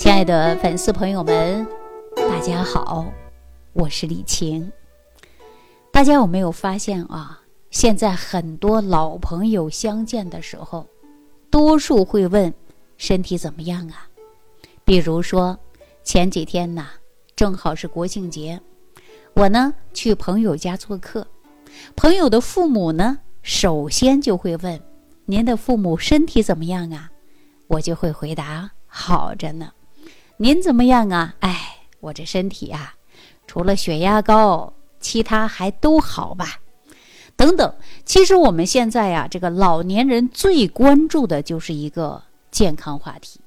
亲爱的粉丝朋友们，大家好，我是李晴。大家有没有发现啊？现在很多老朋友相见的时候，多数会问身体怎么样啊？比如说前几天呐，正好是国庆节，我呢去朋友家做客，朋友的父母呢，首先就会问：“您的父母身体怎么样啊？”我就会回答：“好着呢。”您怎么样啊？哎，我这身体啊，除了血压高，其他还都好吧？等等。其实我们现在呀，这个老年人最关注的就是一个健康话题。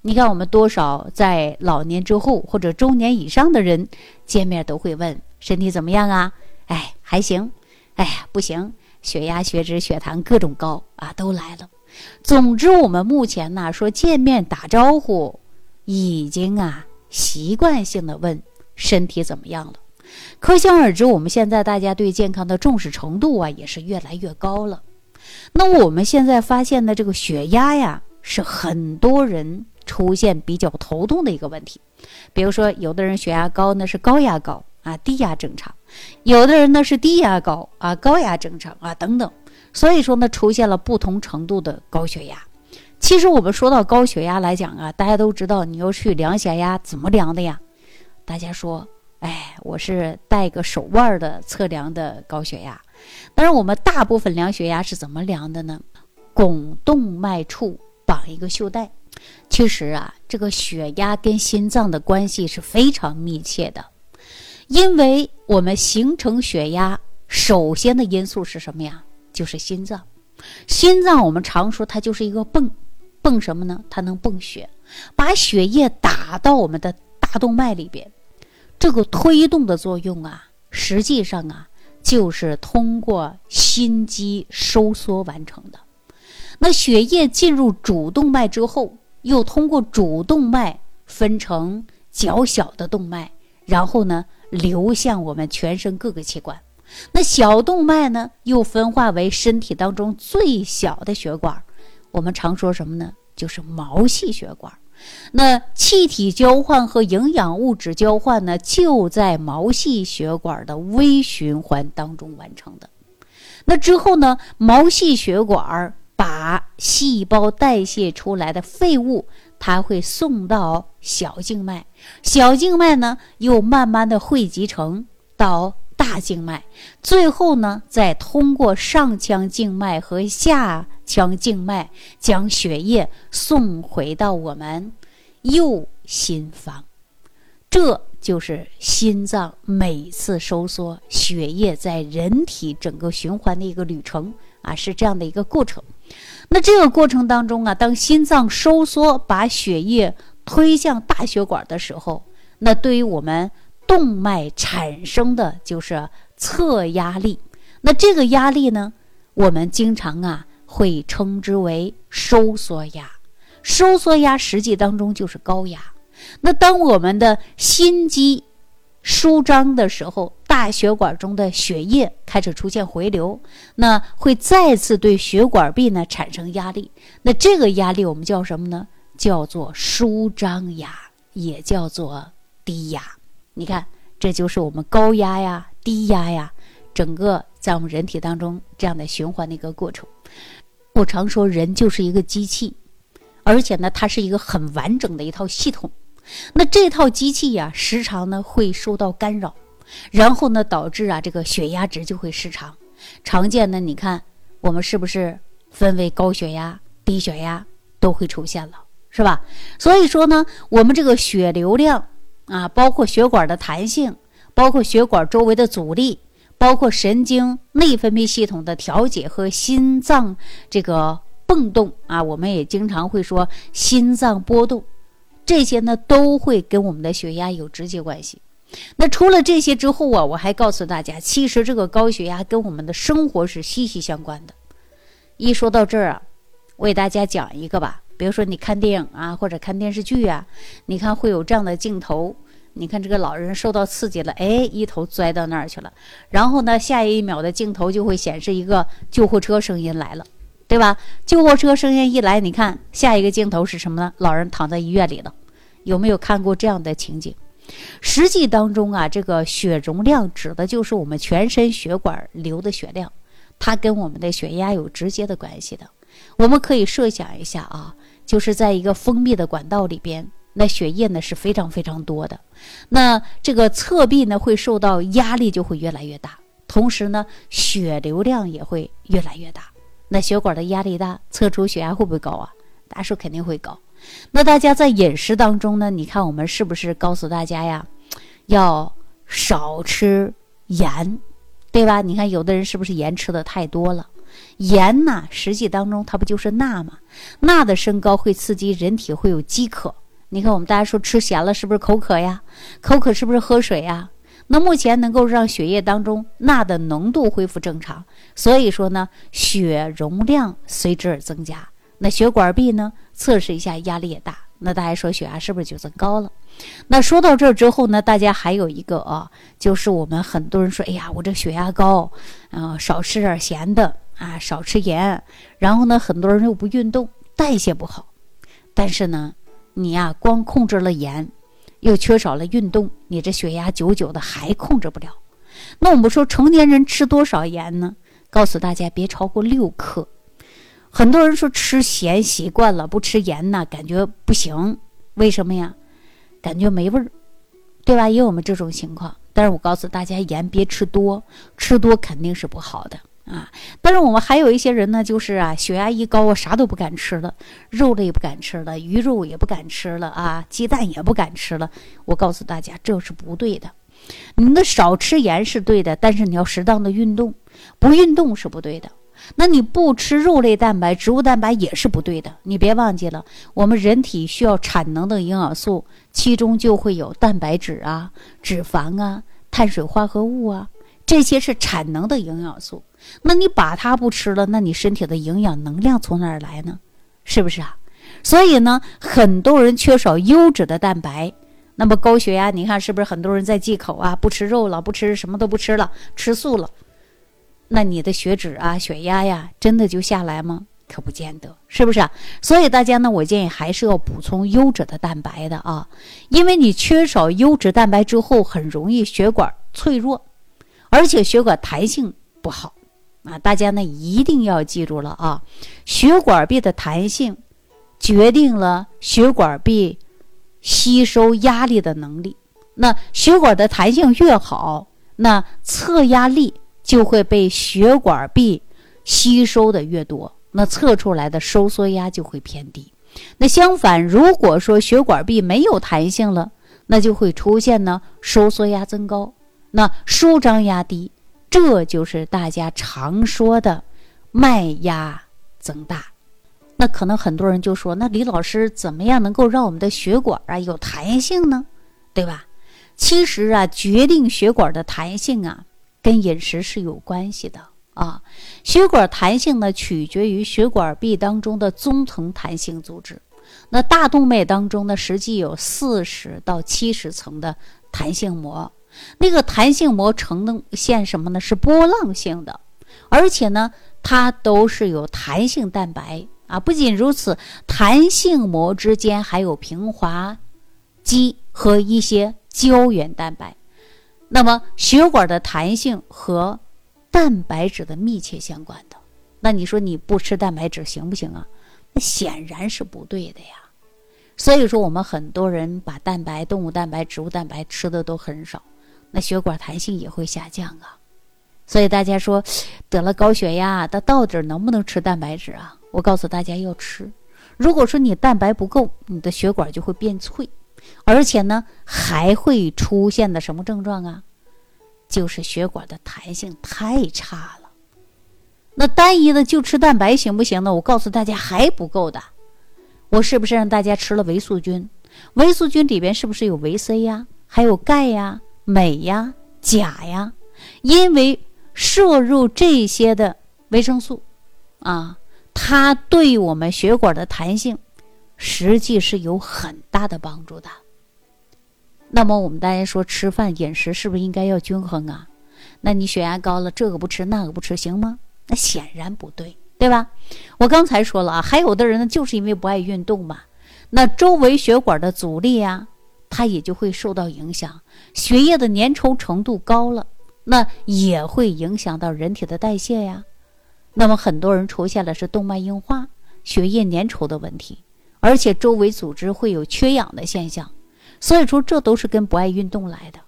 你看，我们多少在老年之后或者中年以上的人见面都会问身体怎么样啊？哎，还行。哎呀，不行，血压、血脂、血糖各种高啊，都来了。总之，我们目前呢说见面打招呼，已经啊习惯性的问身体怎么样了。可想而知，我们现在大家对健康的重视程度啊也是越来越高了。那我们现在发现的这个血压呀，是很多人出现比较头痛的一个问题。比如说，有的人血压高，那是高压高啊，低压正常；有的人呢是低压高啊，高压正常啊，等等。所以说呢，出现了不同程度的高血压。其实我们说到高血压来讲啊，大家都知道，你要去量血压怎么量的呀？大家说，哎，我是戴个手腕的测量的高血压。但是我们大部分量血压是怎么量的呢？拱动脉处绑一个袖带。其实啊，这个血压跟心脏的关系是非常密切的，因为我们形成血压首先的因素是什么呀？就是心脏，心脏我们常说它就是一个泵，泵什么呢？它能泵血，把血液打到我们的大动脉里边。这个推动的作用啊，实际上啊，就是通过心肌收缩完成的。那血液进入主动脉之后，又通过主动脉分成较小的动脉，然后呢，流向我们全身各个器官。那小动脉呢，又分化为身体当中最小的血管，我们常说什么呢？就是毛细血管。那气体交换和营养物质交换呢，就在毛细血管的微循环当中完成的。那之后呢，毛细血管把细胞代谢出来的废物，它会送到小静脉，小静脉呢，又慢慢的汇集成到。大静脉，最后呢，再通过上腔静脉和下腔静脉，将血液送回到我们右心房。这就是心脏每次收缩血液在人体整个循环的一个旅程啊，是这样的一个过程。那这个过程当中啊，当心脏收缩把血液推向大血管的时候，那对于我们。动脉产生的就是侧压力，那这个压力呢，我们经常啊会称之为收缩压。收缩压实际当中就是高压。那当我们的心肌舒张的时候，大血管中的血液开始出现回流，那会再次对血管壁呢产生压力。那这个压力我们叫什么呢？叫做舒张压，也叫做低压。你看，这就是我们高压呀、低压呀，整个在我们人体当中这样的循环的一个过程。我常说，人就是一个机器，而且呢，它是一个很完整的一套系统。那这套机器呀，时常呢会受到干扰，然后呢导致啊这个血压值就会失常。常见的，你看我们是不是分为高血压、低血压都会出现了，是吧？所以说呢，我们这个血流量。啊，包括血管的弹性，包括血管周围的阻力，包括神经内分泌系统的调节和心脏这个蹦动啊，我们也经常会说心脏波动，这些呢都会跟我们的血压有直接关系。那除了这些之后啊，我还告诉大家，其实这个高血压跟我们的生活是息息相关的。一说到这儿啊，我给大家讲一个吧。比如说，你看电影啊，或者看电视剧啊，你看会有这样的镜头。你看这个老人受到刺激了，哎，一头栽到那儿去了。然后呢，下一秒的镜头就会显示一个救护车声音来了，对吧？救护车声音一来，你看下一个镜头是什么呢？老人躺在医院里了，有没有看过这样的情景？实际当中啊，这个血容量指的就是我们全身血管流的血量，它跟我们的血压有直接的关系的。我们可以设想一下啊，就是在一个封闭的管道里边，那血液呢是非常非常多的，那这个侧壁呢会受到压力就会越来越大，同时呢血流量也会越来越大。那血管的压力大，测出血压会不会高啊？大家说肯定会高。那大家在饮食当中呢？你看我们是不是告诉大家呀，要少吃盐，对吧？你看有的人是不是盐吃的太多了？盐呢，实际当中它不就是钠吗？钠的升高会刺激人体会有饥渴。你看我们大家说吃咸了是不是口渴呀？口渴是不是喝水呀？那目前能够让血液当中钠的浓度恢复正常，所以说呢，血容量随之而增加。那血管壁呢？测试一下压力也大，那大家说血压是不是就增高了？那说到这儿之后呢，大家还有一个啊，就是我们很多人说，哎呀，我这血压高，啊，少吃点咸的啊，少吃盐，然后呢，很多人又不运动，代谢不好。但是呢，你呀，光控制了盐，又缺少了运动，你这血压久久的还控制不了。那我们说成年人吃多少盐呢？告诉大家，别超过六克。很多人说吃咸习惯了，不吃盐呢，感觉不行。为什么呀？感觉没味儿，对吧？也有我们这种情况。但是我告诉大家，盐别吃多，吃多肯定是不好的啊。但是我们还有一些人呢，就是啊，血压一高啊，啥都不敢吃了，肉类不敢吃了，鱼肉也不敢吃了啊，鸡蛋也不敢吃了。我告诉大家，这是不对的。你的少吃盐是对的，但是你要适当的运动，不运动是不对的。那你不吃肉类蛋白、植物蛋白也是不对的。你别忘记了，我们人体需要产能的营养素，其中就会有蛋白质啊、脂肪啊、碳水化合物啊，这些是产能的营养素。那你把它不吃了，那你身体的营养能量从哪儿来呢？是不是啊？所以呢，很多人缺少优质的蛋白，那么高血压，你看是不是很多人在忌口啊？不吃肉了，不吃什么都不吃了，吃素了。那你的血脂啊、血压呀，真的就下来吗？可不见得，是不是啊？所以大家呢，我建议还是要补充优质的蛋白的啊，因为你缺少优质蛋白之后，很容易血管脆弱，而且血管弹性不好啊。大家呢一定要记住了啊，血管壁的弹性决定了血管壁吸收压力的能力。那血管的弹性越好，那测压力。就会被血管壁吸收的越多，那测出来的收缩压就会偏低。那相反，如果说血管壁没有弹性了，那就会出现呢收缩压增高，那舒张压低，这就是大家常说的脉压增大。那可能很多人就说，那李老师怎么样能够让我们的血管啊有弹性呢？对吧？其实啊，决定血管的弹性啊。跟饮食是有关系的啊，血管弹性呢取决于血管壁当中的中层弹性组织。那大动脉当中呢，实际有四十到七十层的弹性膜，那个弹性膜呈现什么呢？是波浪性的，而且呢，它都是有弹性蛋白啊。不仅如此，弹性膜之间还有平滑肌和一些胶原蛋白。那么血管的弹性和蛋白质的密切相关的，那你说你不吃蛋白质行不行啊？那显然是不对的呀。所以说我们很多人把蛋白、动物蛋白、植物蛋白吃的都很少，那血管弹性也会下降啊。所以大家说得了高血压，那到底能不能吃蛋白质啊？我告诉大家要吃。如果说你蛋白不够，你的血管就会变脆。而且呢，还会出现的什么症状啊？就是血管的弹性太差了。那单一的就吃蛋白行不行呢？我告诉大家还不够的。我是不是让大家吃了维素菌？维素菌里边是不是有维 C 呀？还有钙呀、镁呀、钾呀？因为摄入这些的维生素啊，它对我们血管的弹性。实际是有很大的帮助的。那么我们大家说吃饭饮食是不是应该要均衡啊？那你血压高了，这个不吃那个不吃行吗？那显然不对，对吧？我刚才说了啊，还有的人呢，就是因为不爱运动嘛。那周围血管的阻力呀，它也就会受到影响。血液的粘稠程度高了，那也会影响到人体的代谢呀。那么很多人出现了是动脉硬化、血液粘稠的问题，而且周围组织会有缺氧的现象。所以说，这都是跟不爱运动来的。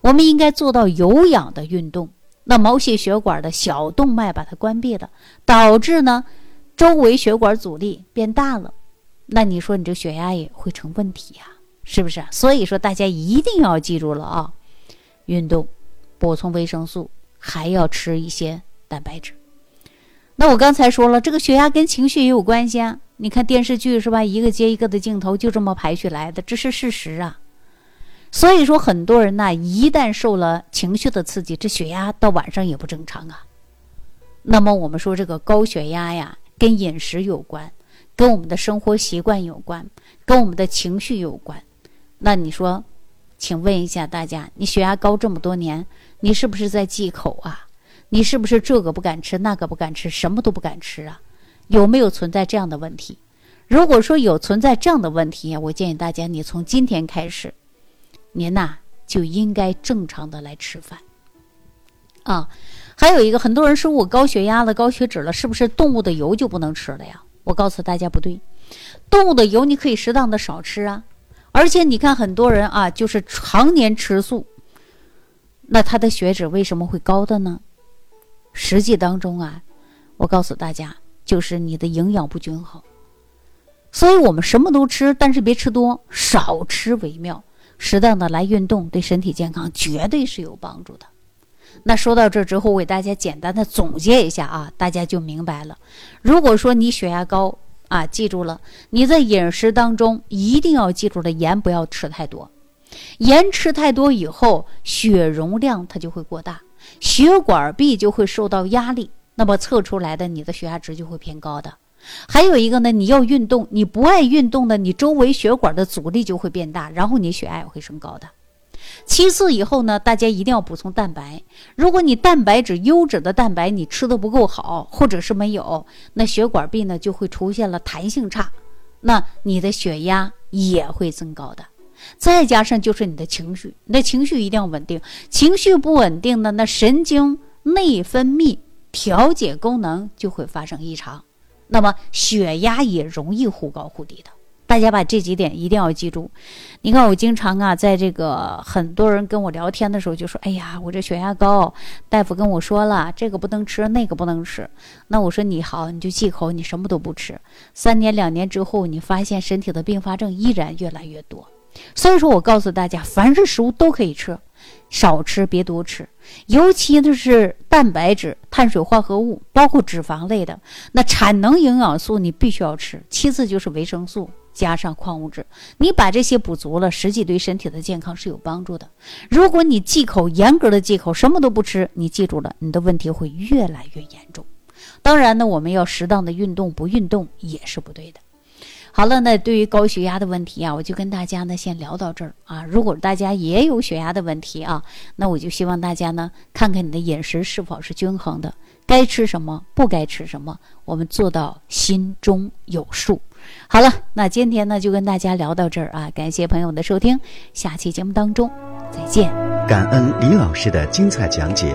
我们应该做到有氧的运动。那毛细血管的小动脉把它关闭了，导致呢周围血管阻力变大了。那你说你这血压也会成问题呀，是不是？所以说大家一定要记住了啊，运动，补充维生素，还要吃一些蛋白质。那我刚才说了，这个血压跟情绪也有关系啊。你看电视剧是吧？一个接一个的镜头就这么排序来的，这是事实啊。所以说，很多人呢，一旦受了情绪的刺激，这血压到晚上也不正常啊。那么我们说这个高血压呀，跟饮食有关，跟我们的生活习惯有关，跟我们的情绪有关。那你说，请问一下大家，你血压高这么多年，你是不是在忌口啊？你是不是这个不敢吃，那个不敢吃，什么都不敢吃啊？有没有存在这样的问题？如果说有存在这样的问题呀，我建议大家，你从今天开始，您呐就应该正常的来吃饭。啊，还有一个，很多人说我高血压了、高血脂了，是不是动物的油就不能吃了呀？我告诉大家不对，动物的油你可以适当的少吃啊。而且你看很多人啊，就是常年吃素，那他的血脂为什么会高的呢？实际当中啊，我告诉大家，就是你的营养不均衡。所以我们什么都吃，但是别吃多，少吃为妙。适当的来运动，对身体健康绝对是有帮助的。那说到这之后，我给大家简单的总结一下啊，大家就明白了。如果说你血压高啊，记住了，你在饮食当中一定要记住了，盐不要吃太多。盐吃太多以后，血容量它就会过大。血管壁就会受到压力，那么测出来的你的血压值就会偏高的。还有一个呢，你要运动，你不爱运动的，你周围血管的阻力就会变大，然后你血压也会升高的。其次以后呢，大家一定要补充蛋白。如果你蛋白质优质的蛋白你吃的不够好，或者是没有，那血管壁呢就会出现了弹性差，那你的血压也会增高的。再加上就是你的情绪，你的情绪一定要稳定。情绪不稳定的，那神经内分泌调节功能就会发生异常，那么血压也容易忽高忽低的。大家把这几点一定要记住。你看，我经常啊，在这个很多人跟我聊天的时候就说：“哎呀，我这血压高，大夫跟我说了，这个不能吃，那个不能吃。”那我说你好，你就忌口，你什么都不吃。三年两年之后，你发现身体的并发症依然越来越多。所以说我告诉大家，凡是食物都可以吃，少吃别多吃，尤其的是蛋白质、碳水化合物，包括脂肪类的，那产能营养素你必须要吃。其次就是维生素加上矿物质，你把这些补足了，实际对身体的健康是有帮助的。如果你忌口，严格的忌口，什么都不吃，你记住了，你的问题会越来越严重。当然呢，我们要适当的运动，不运动也是不对的。好了，那对于高血压的问题啊，我就跟大家呢先聊到这儿啊。如果大家也有血压的问题啊，那我就希望大家呢看看你的饮食是否是均衡的，该吃什么，不该吃什么，我们做到心中有数。好了，那今天呢就跟大家聊到这儿啊，感谢朋友的收听，下期节目当中再见。感恩李老师的精彩讲解。